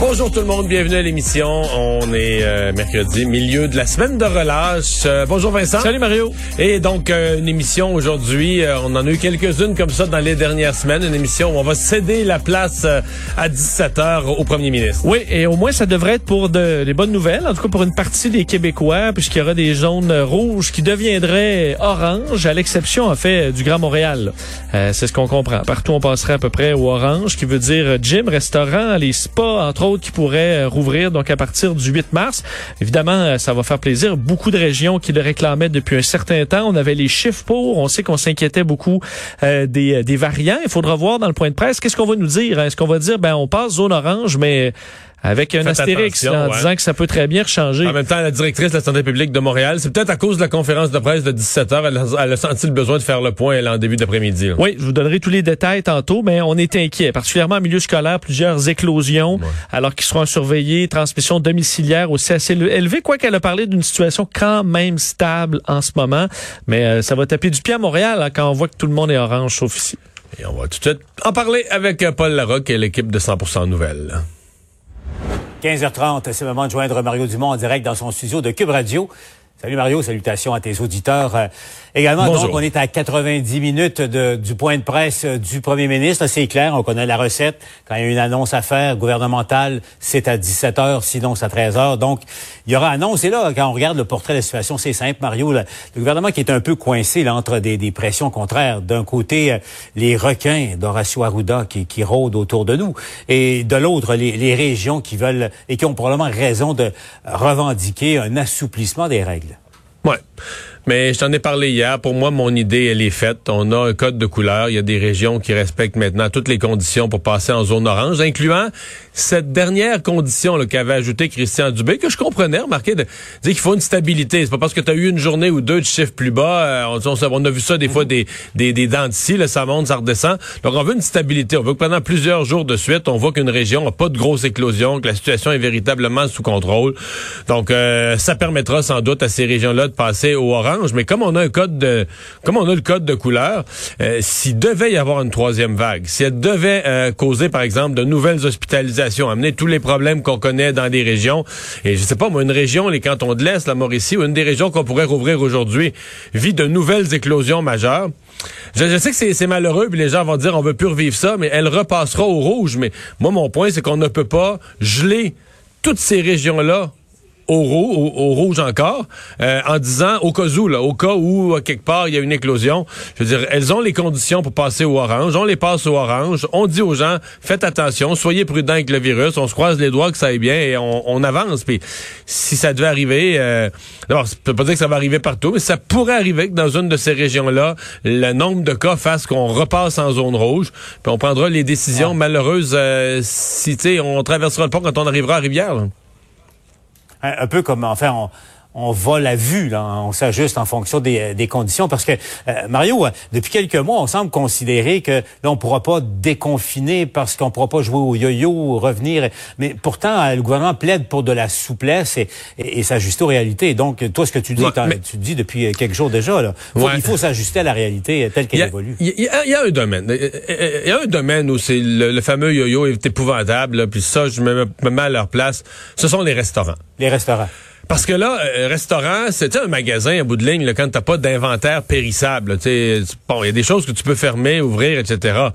Bonjour tout le monde, bienvenue à l'émission. On est euh, mercredi, milieu de la semaine de relâche. Euh, bonjour Vincent. Salut Mario. Et donc euh, une émission aujourd'hui, on en a eu quelques-unes comme ça dans les dernières semaines, une émission où on va céder la place à 17h au premier ministre. Oui, et au moins ça devrait être pour de, des bonnes nouvelles, en tout cas pour une partie des Québécois, puisqu'il y aura des zones rouges qui deviendraient orange, à l'exception en fait du Grand Montréal. C'est ce qu'on comprend. Partout on passerait à peu près au orange, qui veut dire gym, restaurant, les spas, entre qui pourraient euh, rouvrir donc à partir du 8 mars. Évidemment, euh, ça va faire plaisir. Beaucoup de régions qui le réclamaient depuis un certain temps. On avait les chiffres pour. On sait qu'on s'inquiétait beaucoup euh, des, des variants. Il faudra voir dans le point de presse qu'est-ce qu'on va nous dire. Est-ce qu'on va dire ben on passe zone orange, mais avec un astérix en disant que ça peut très bien changer. En même temps, la directrice de la santé publique de Montréal, c'est peut-être à cause de la conférence de presse de 17 heures, elle, a senti le besoin de faire le point elle, en début d'après-midi. Oui, je vous donnerai tous les détails tantôt, mais on est inquiet, particulièrement en milieu scolaire, plusieurs éclosions, alors qu'ils seront surveillés, transmission domiciliaire aussi assez élevée, quoi qu'elle a parlé d'une situation quand même stable en ce moment, mais euh, ça va taper du pied à Montréal hein, quand on voit que tout le monde est orange, sauf ici. Et on va tout de suite en parler avec euh, Paul Larocque et l'équipe de 100% Nouvelles. 15h30, c'est le moment de joindre Mario Dumont en direct dans son studio de Cube Radio. Salut Mario, salutations à tes auditeurs. Euh, également, donc, on est à 90 minutes de, du point de presse euh, du premier ministre. C'est clair, on connaît la recette. Quand il y a une annonce à faire gouvernementale, c'est à 17 h sinon c'est à 13 h Donc, il y aura annonce. Et là, quand on regarde le portrait de la situation, c'est simple, Mario. le gouvernement qui est un peu coincé là, entre des, des pressions contraires. D'un côté, euh, les requins d'Horacio Arruda qui, qui rôdent autour de nous. Et de l'autre, les, les régions qui veulent et qui ont probablement raison de revendiquer un assouplissement des règles. Ouais. Mais je t'en ai parlé hier. Pour moi, mon idée, elle est faite. On a un code de couleur. Il y a des régions qui respectent maintenant toutes les conditions pour passer en zone orange, incluant cette dernière condition qu'avait ajouté Christian Dubé, que je comprenais, remarquez, de dire qu'il faut une stabilité. C'est pas parce que tu as eu une journée ou deux de chiffres plus bas. Euh, on, a vu ça des fois des, des, des dents d'ici, ça monte, ça redescend. Donc, on veut une stabilité. On veut que pendant plusieurs jours de suite, on voit qu'une région n'a pas de grosse éclosion, que la situation est véritablement sous contrôle. Donc, euh, ça permettra sans doute à ces régions-là de passer au orange mais comme on a un code de, comme on a le code de couleur, euh, s'il devait y avoir une troisième vague, si elle devait euh, causer, par exemple, de nouvelles hospitalisations, amener tous les problèmes qu'on connaît dans des régions, et je sais pas, moi, une région, les cantons de l'Est, la Mauricie, ou une des régions qu'on pourrait rouvrir aujourd'hui, vit de nouvelles éclosions majeures. Je, sais que c'est malheureux, puis les gens vont dire on veut plus revivre ça, mais elle repassera au rouge. Mais moi, mon point, c'est qu'on ne peut pas geler toutes ces régions-là au, au, rouge encore, euh, en disant au cas où, là, au cas où quelque part il y a une éclosion, je veux dire, elles ont les conditions pour passer au orange, on les passe au orange, on dit aux gens, faites attention, soyez prudents avec le virus, on se croise les doigts que ça aille bien et on, on avance. Puis si ça devait arriver, euh, d'abord, je peux pas dire que ça va arriver partout, mais ça pourrait arriver que dans une de ces régions-là, le nombre de cas fasse qu'on repasse en zone rouge, puis on prendra les décisions malheureuses euh, si, tu sais, on traversera le pont quand on arrivera à Rivière. Là un, peu comme, enfin, on, on va la vue, là, on s'ajuste en fonction des, des, conditions. Parce que, euh, Mario, depuis quelques mois, on semble considérer que là, on pourra pas déconfiner parce qu'on pourra pas jouer au yo-yo, revenir. Mais pourtant, le gouvernement plaide pour de la souplesse et, et, s'ajuster aux réalités. Donc, toi, ce que tu dis, tu dis depuis quelques jours déjà, là, il faut s'ajuster à la réalité telle qu'elle évolue. Il y, y, a un domaine. Il y a un domaine où c'est le, fameux yo-yo est épouvantable. puis ça, je me mets à leur place. Ce sont les restaurants. Les restaurants. Parce que là, euh, restaurant, c'est un magasin à bout de ligne là, quand t'as pas d'inventaire périssable. Bon, il y a des choses que tu peux fermer, ouvrir, etc.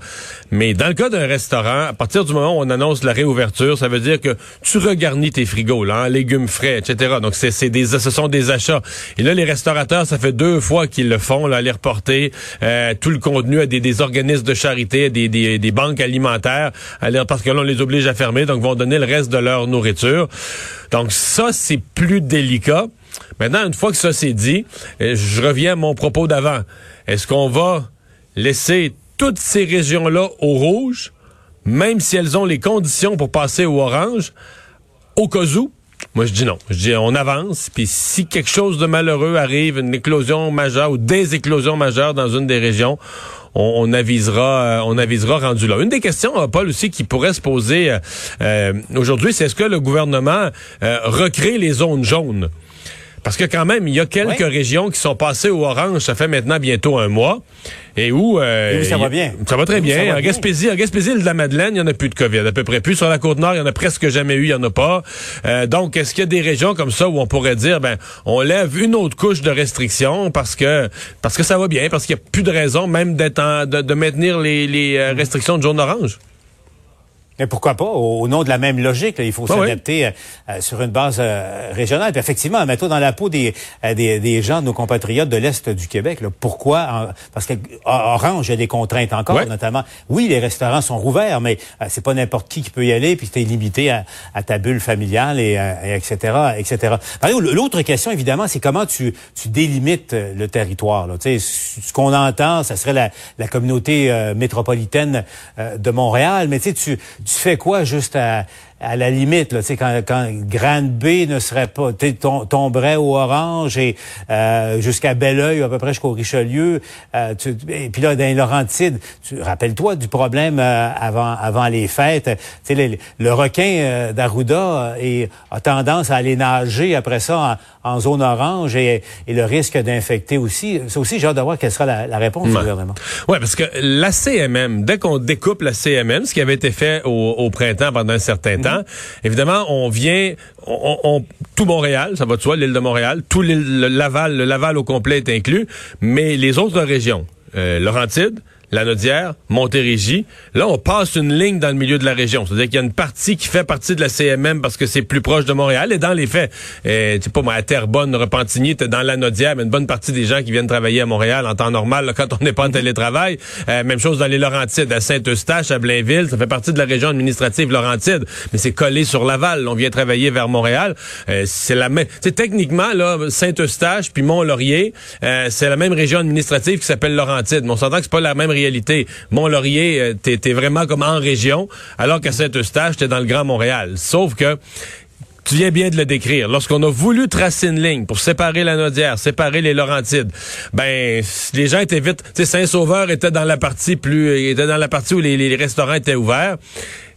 Mais dans le cas d'un restaurant, à partir du moment où on annonce la réouverture, ça veut dire que tu regarnis tes frigos, hein, légumes frais, etc. Donc c'est des, ce sont des achats. Et là, les restaurateurs, ça fait deux fois qu'ils le font, là, aller reporter euh, tout le contenu à des, organismes de charité, à des banques alimentaires, parce que là, on les oblige à fermer, donc vont donner le reste de leur nourriture. Donc ça, c'est plus délicat. Maintenant, une fois que ça c'est dit, euh, je reviens à mon propos d'avant. Est-ce qu'on va laisser toutes ces régions-là au rouge, même si elles ont les conditions pour passer au orange, au cas où? Moi, je dis non. Je dis on avance, puis si quelque chose de malheureux arrive, une éclosion majeure ou des éclosions majeures dans une des régions, on, avisera, euh, on avisera rendu là. Une des questions, euh, Paul, aussi qui pourrait se poser euh, aujourd'hui, c'est est-ce que le gouvernement recrée les zones jaunes? Parce que quand même, il y a quelques régions qui sont passées au orange, ça fait maintenant bientôt un mois, et où... Euh, ça va bien. Ça va très bien. en, Gaspésie, en Gaspésie, de la Madeleine, il n'y en a plus de COVID, à peu près plus. Sur la Côte-Nord, il y en a presque jamais eu, il n'y en a pas. Euh, donc, est-ce qu'il y a des régions comme ça où on pourrait dire, ben, on lève une autre couche de restrictions parce que parce que ça va bien, parce qu'il n'y a plus de raison même d'être de, de, maintenir les, les euh, restrictions de jaune orange? Mais pourquoi pas, au, nom de la même logique, il faut s'adapter euh, euh, sur une base euh, régionale. Puis effectivement, mets-toi dans la peau des, des, des, gens, de nos compatriotes de l'Est du Québec. Là. Pourquoi? parce que Orange, il y a des contraintes encore, notamment. Oui, les restaurants sont rouverts, mais c'est pas n'importe qui qui peut y aller, puis tu es limité à, à, ta bulle familiale, et, et etc., etc. L'autre question, évidemment, c'est comment tu, tu délimites le territoire. Là. Tu sais, ce qu'on entend, ça serait la, la communauté métropolitaine de Montréal, mais tu sais, tu tu fais quoi juste à, à la limite, là, quand, quand Grande B ne serait pas, tomberait au Orange et euh, jusqu'à Belleuil, à peu près jusqu'au Richelieu, euh, tu, et puis là, dans les Laurentides, tu rappelle-toi du problème euh, avant avant les fêtes. Le, le requin euh, d'Arruda a tendance à aller nager après ça en, zone orange et, et le risque d'infecter aussi. C'est aussi, j'ai hâte de voir quelle sera la, la réponse du gouvernement. Oui, parce que la CMM, dès qu'on découpe la CMM, ce qui avait été fait au, au printemps pendant un certain temps, Évidemment, on vient, tout Montréal, ça va de soi, l'île de Montréal, tout le Laval, le Laval au complet est inclus, mais les autres régions, euh, Laurentides, la Nodière, Montérégie. Là, on passe une ligne dans le milieu de la région. C'est-à-dire qu'il y a une partie qui fait partie de la CMM parce que c'est plus proche de Montréal. Et dans les faits, euh, tu sais pas, moi, à Terrebonne, Repentigny, t'es dans la Nodière, mais une bonne partie des gens qui viennent travailler à Montréal en temps normal, quand on n'est pas en télétravail. Euh, même chose dans les Laurentides, à Saint-Eustache, à Blainville, ça fait partie de la région administrative Laurentide, mais c'est collé sur Laval. On vient travailler vers Montréal. Euh, c'est la même. C'est techniquement là, Saint-Eustache puis Mont-Laurier, euh, c'est la même région administrative qui s'appelle Laurentide. Mais on s'entend que c'est pas la même réalité. Mont-Laurier, euh, t'es vraiment comme en région, alors qu'à Saint-Eustache, t'es dans le Grand Montréal. Sauf que tu viens bien de le décrire. Lorsqu'on a voulu tracer une ligne pour séparer la Nodière, séparer les Laurentides, ben les gens étaient vite. Tu Saint-Sauveur était dans la partie plus, était dans la partie où les restaurants étaient ouverts.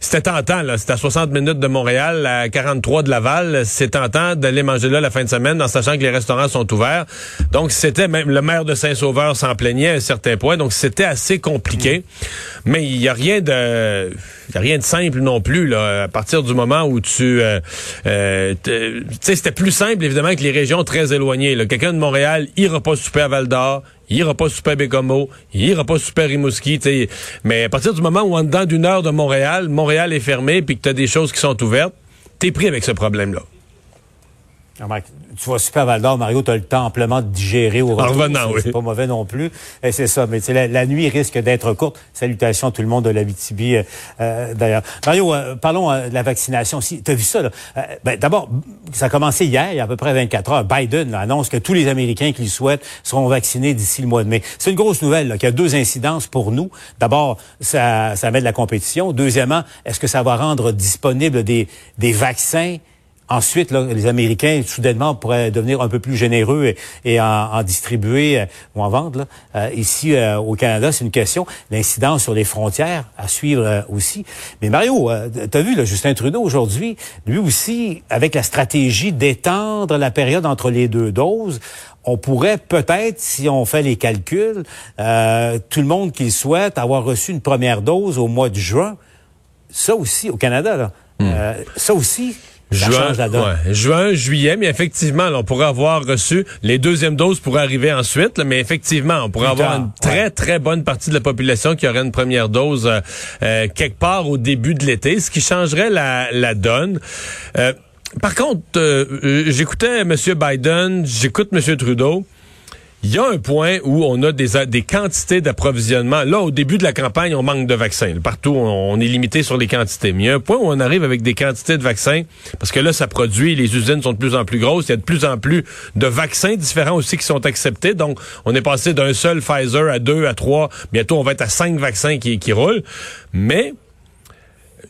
C'était tentant, là. C'était à 60 minutes de Montréal, à 43 de Laval. C'est tentant d'aller manger là la fin de semaine en sachant que les restaurants sont ouverts. Donc, c'était même le maire de Saint-Sauveur s'en plaignait à un certain point. Donc, c'était assez compliqué. Mais il y a rien de, y a rien de simple non plus, là. À partir du moment où tu, euh, euh, tu sais, c'était plus simple, évidemment, que les régions très éloignées, Quelqu'un de Montréal ira pas souper à Val d'Or, il ira pas super Bécomo, il ira pas super Rimouski. Mais à partir du moment où en dedans d'une heure de Montréal, Montréal est fermé puis que tu as des choses qui sont ouvertes, t'es pris avec ce problème-là. Ah, tu vas super Val d'Or, Mario, tu as le temps amplement de digérer au retour. revenant, oui. C'est pas mauvais non plus. Et c'est ça. Mais la, la nuit risque d'être courte. Salutations à tout le monde de la BTB, euh, d'ailleurs. Mario, euh, parlons euh, de la vaccination aussi. Tu as vu ça, là? Euh, ben, D'abord, ça a commencé hier, il y a à peu près 24 heures. Biden annonce que tous les Américains qui le souhaitent seront vaccinés d'ici le mois de mai. C'est une grosse nouvelle, là, qui a deux incidences pour nous. D'abord, ça, ça met de la compétition. Deuxièmement, est-ce que ça va rendre disponible des, des vaccins Ensuite, les Américains, soudainement, pourraient devenir un peu plus généreux et, en, distribuer euh, ou en vendre. Euh, ici, euh, au Canada, c'est une question. L'incidence sur les frontières à suivre aussi. Mais Mario, tu as vu, là, Justin Trudeau, aujourd'hui, lui aussi, avec la stratégie d'étendre la période entre les deux doses, on pourrait peut-être, si on fait les calculs, tout le monde qui souhaite avoir reçu une première dose au mois de juin, ça aussi, au Canada, là, hmm. ça aussi, Juin, juin, juillet, mais effectivement, on pourrait avoir reçu les deuxièmes doses pourraient arriver ensuite, mais effectivement, on pourrait avoir une très très bonne partie de la population qui aurait une première dose euh, euh, quelque part au début de l'été, ce qui changerait la, la donne. Euh, par contre, j'écoutais M. Biden, j'écoute M. Trudeau. Il y a un point où on a des, des quantités d'approvisionnement. Là, au début de la campagne, on manque de vaccins. Partout, on, est limité sur les quantités. Mais il y a un point où on arrive avec des quantités de vaccins, parce que là, ça produit, les usines sont de plus en plus grosses, il y a de plus en plus de vaccins différents aussi qui sont acceptés. Donc, on est passé d'un seul Pfizer à deux, à trois. Bientôt, on va être à cinq vaccins qui, qui roulent. Mais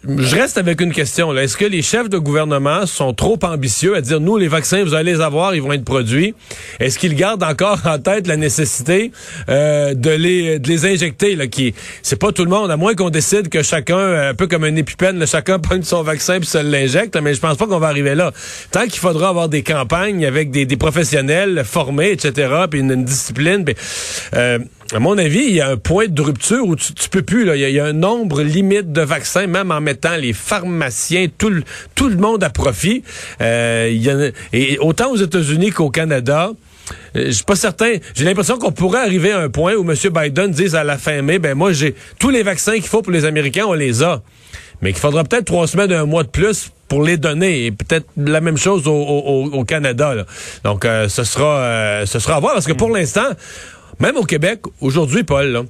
je reste avec une question. Est-ce que les chefs de gouvernement sont trop ambitieux à dire, nous, les vaccins, vous allez les avoir, ils vont être produits? Est-ce qu'ils gardent encore en tête la nécessité euh, de, les, de les injecter? C'est pas tout le monde, à moins qu'on décide que chacun, un peu comme un épipène, là, chacun prenne son vaccin puis se l'injecte, mais je pense pas qu'on va arriver là. Tant qu'il faudra avoir des campagnes avec des, des professionnels formés, etc., puis une, discipline, euh, à mon avis, il y a un point de rupture où tu, peux plus. Là. Il, y a, un nombre limite de vaccins, même en mettant les pharmaciens, tout le, tout le monde à profit. Euh, il y a, et autant aux États-Unis qu'au Canada. Euh, je suis pas certain. J'ai l'impression qu'on pourrait arriver à un point où M. Biden dise à la fin mai, ben moi j'ai tous les vaccins qu'il faut pour les Américains, on les a. Mais qu'il faudra peut-être trois semaines, un mois de plus pour les donner. Et peut-être la même chose au, au, Canada. Donc, euh, ce sera ce sera à voir parce que pour mm. l'instant, même au Québec, aujourd'hui, Paul,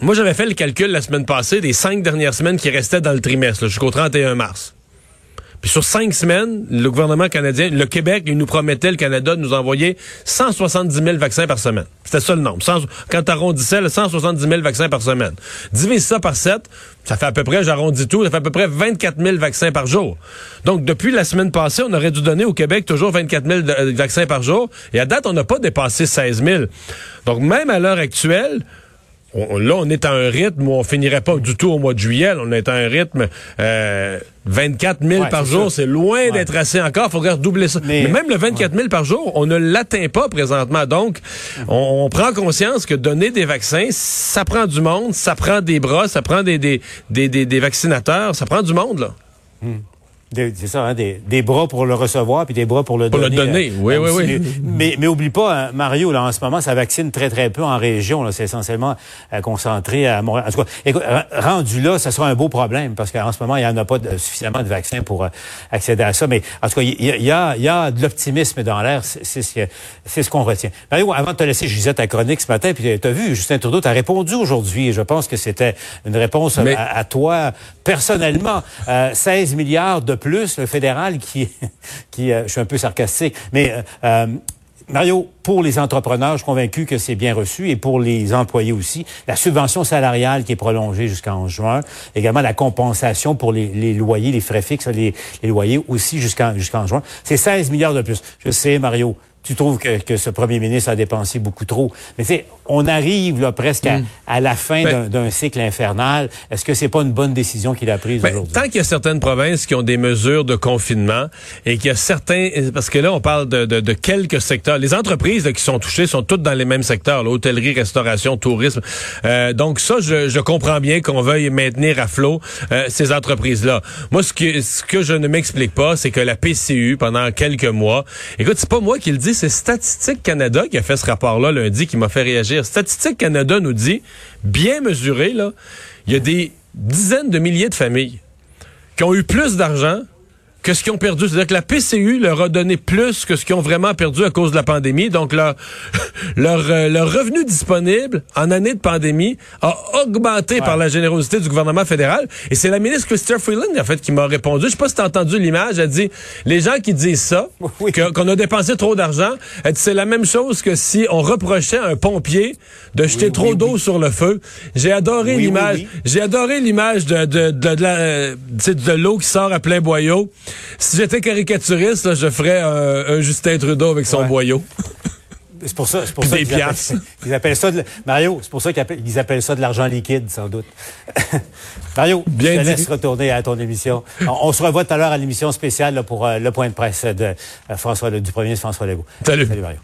moi j'avais fait le calcul la semaine passée des cinq dernières semaines qui restaient dans le trimestre, jusqu'au 31 mars. Puis sur cinq semaines, le gouvernement canadien, le Québec, il nous promettait, le Canada, de nous envoyer 170 000 vaccins par semaine. C'était ça le nombre. quand tu arrondissais, 170 000 vaccins par semaine. Divise ça par 7, ça fait à peu près, j'arrondis tout, ça fait à peu près 24 000 vaccins par jour. Donc, depuis la semaine passée, on aurait dû donner au Québec toujours 24 000 euh, vaccins par jour. Et à date, on n'a pas dépassé 16 000. Donc, même à l'heure actuelle, là, on est à un rythme où on finirait pas du tout au mois de juillet. On est à un rythme euh, 24 000 par jour. C'est loin d'être assez encore. Il faudrait redoubler ça. Mais, même le 24 000 par jour, on ne l'atteint pas présentement. Donc, on, prend conscience que donner des vaccins, ça prend du monde, ça prend des bras, ça prend des, des, des, des, vaccinateurs, ça prend du monde. là. Hmm. C'est ça, hein, des, des, bras pour le recevoir puis des bras pour le pour donner. Pour le donner, euh, oui, oui, oui. Mais, mais oublie pas, hein, Mario, là, en ce moment, ça vaccine très, très peu en région. C'est essentiellement euh, concentré à Montréal. En tout cas, écoute, rendu là, ça sera un beau problème parce qu'en ce moment, il n'y en a pas suffisamment de vaccins pour euh, accéder à ça. Mais en tout cas, il y, a, y a de l'optimisme dans l'air. C'est ce, ce qu'on retient. Mario, avant de te laisser, je lisais ta chronique ce matin, puis tu as vu, Justin Trudeau, tu as répondu aujourd'hui. Je pense que c'était une réponse à, toi personnellement. 16 milliards de plus, le fédéral qui, qui euh, je suis un peu sarcastique, mais euh, euh, Mario, pour les entrepreneurs, je suis convaincu que c'est bien reçu et pour les employés aussi. La subvention salariale qui est prolongée jusqu'en juin, également la compensation pour les, loyers, les frais fixes, les, loyers aussi jusqu'en jusqu'en juin. C'est 16 milliards de plus. Je sais, Mario, tu trouves que, que, ce premier ministre a dépensé beaucoup trop. Mais tu sais, on arrive là presque à, hmm. la fin ben- d'un cycle infernal. Est-ce que c'est pas une bonne décision qu'il a prise ben, aujourd'hui? Tant qu'il y a certaines provinces qui ont des mesures de confinement et qu'il y a certains... Parce que là, on parle de, de, de quelques secteurs. Les entreprises qui sont touchées sont toutes dans les mêmes secteurs. L'hôtellerie, restauration, tourisme. Euh, donc ça, je, je, comprends bien qu'on veuille maintenir à flot euh, ces entreprises-là. Moi, ce que, ce que je ne m'explique pas, c'est que la PCU, pendant quelques mois... Écoute, c'est pas moi qui le dis, c'est Statistique Canada qui a fait ce rapport-là lundi qui m'a fait réagir. Statistique Canada nous dit, bien mesuré, là, il y a des dizaines de milliers de familles qui ont eu plus d'argent que ce qu'ils ont perdu. C'est-à-dire que la PCU leur a donné plus que ce qu'ils ont vraiment perdu à cause de la pandémie. Donc, leur, leur, euh, leur revenu disponible en année de pandémie a augmenté par la générosité du gouvernement fédéral. Et c'est la ministre Christopher Freeland, en fait, qui m'a répondu. Je sais pas si tu as entendu l'image. Elle dit, les gens qui disent ça, qu'on a dépensé trop d'argent, c'est la même chose que si on reprochait à un pompier de jeter trop d'eau sur le feu. J'ai adoré l'image. J'ai adoré l'image de, de, de, de, euh, de l'eau qui sort à plein boyau. Si j'étais caricaturiste, je ferais un, Justin Trudeau avec son boyau. C'est pour ça, c'est pour ça qu'ils appellent, ils appellent, ça de, Mario, c'est pour ça qu'ils appellent, ça de l'argent liquide, sans doute. Mario, Bien je te laisse retourner à ton émission. On, se revoit tout à l'heure à l'émission spéciale pour euh, le point de presse de euh, François, du premier ministre François Legault. Salut. Salut Mario.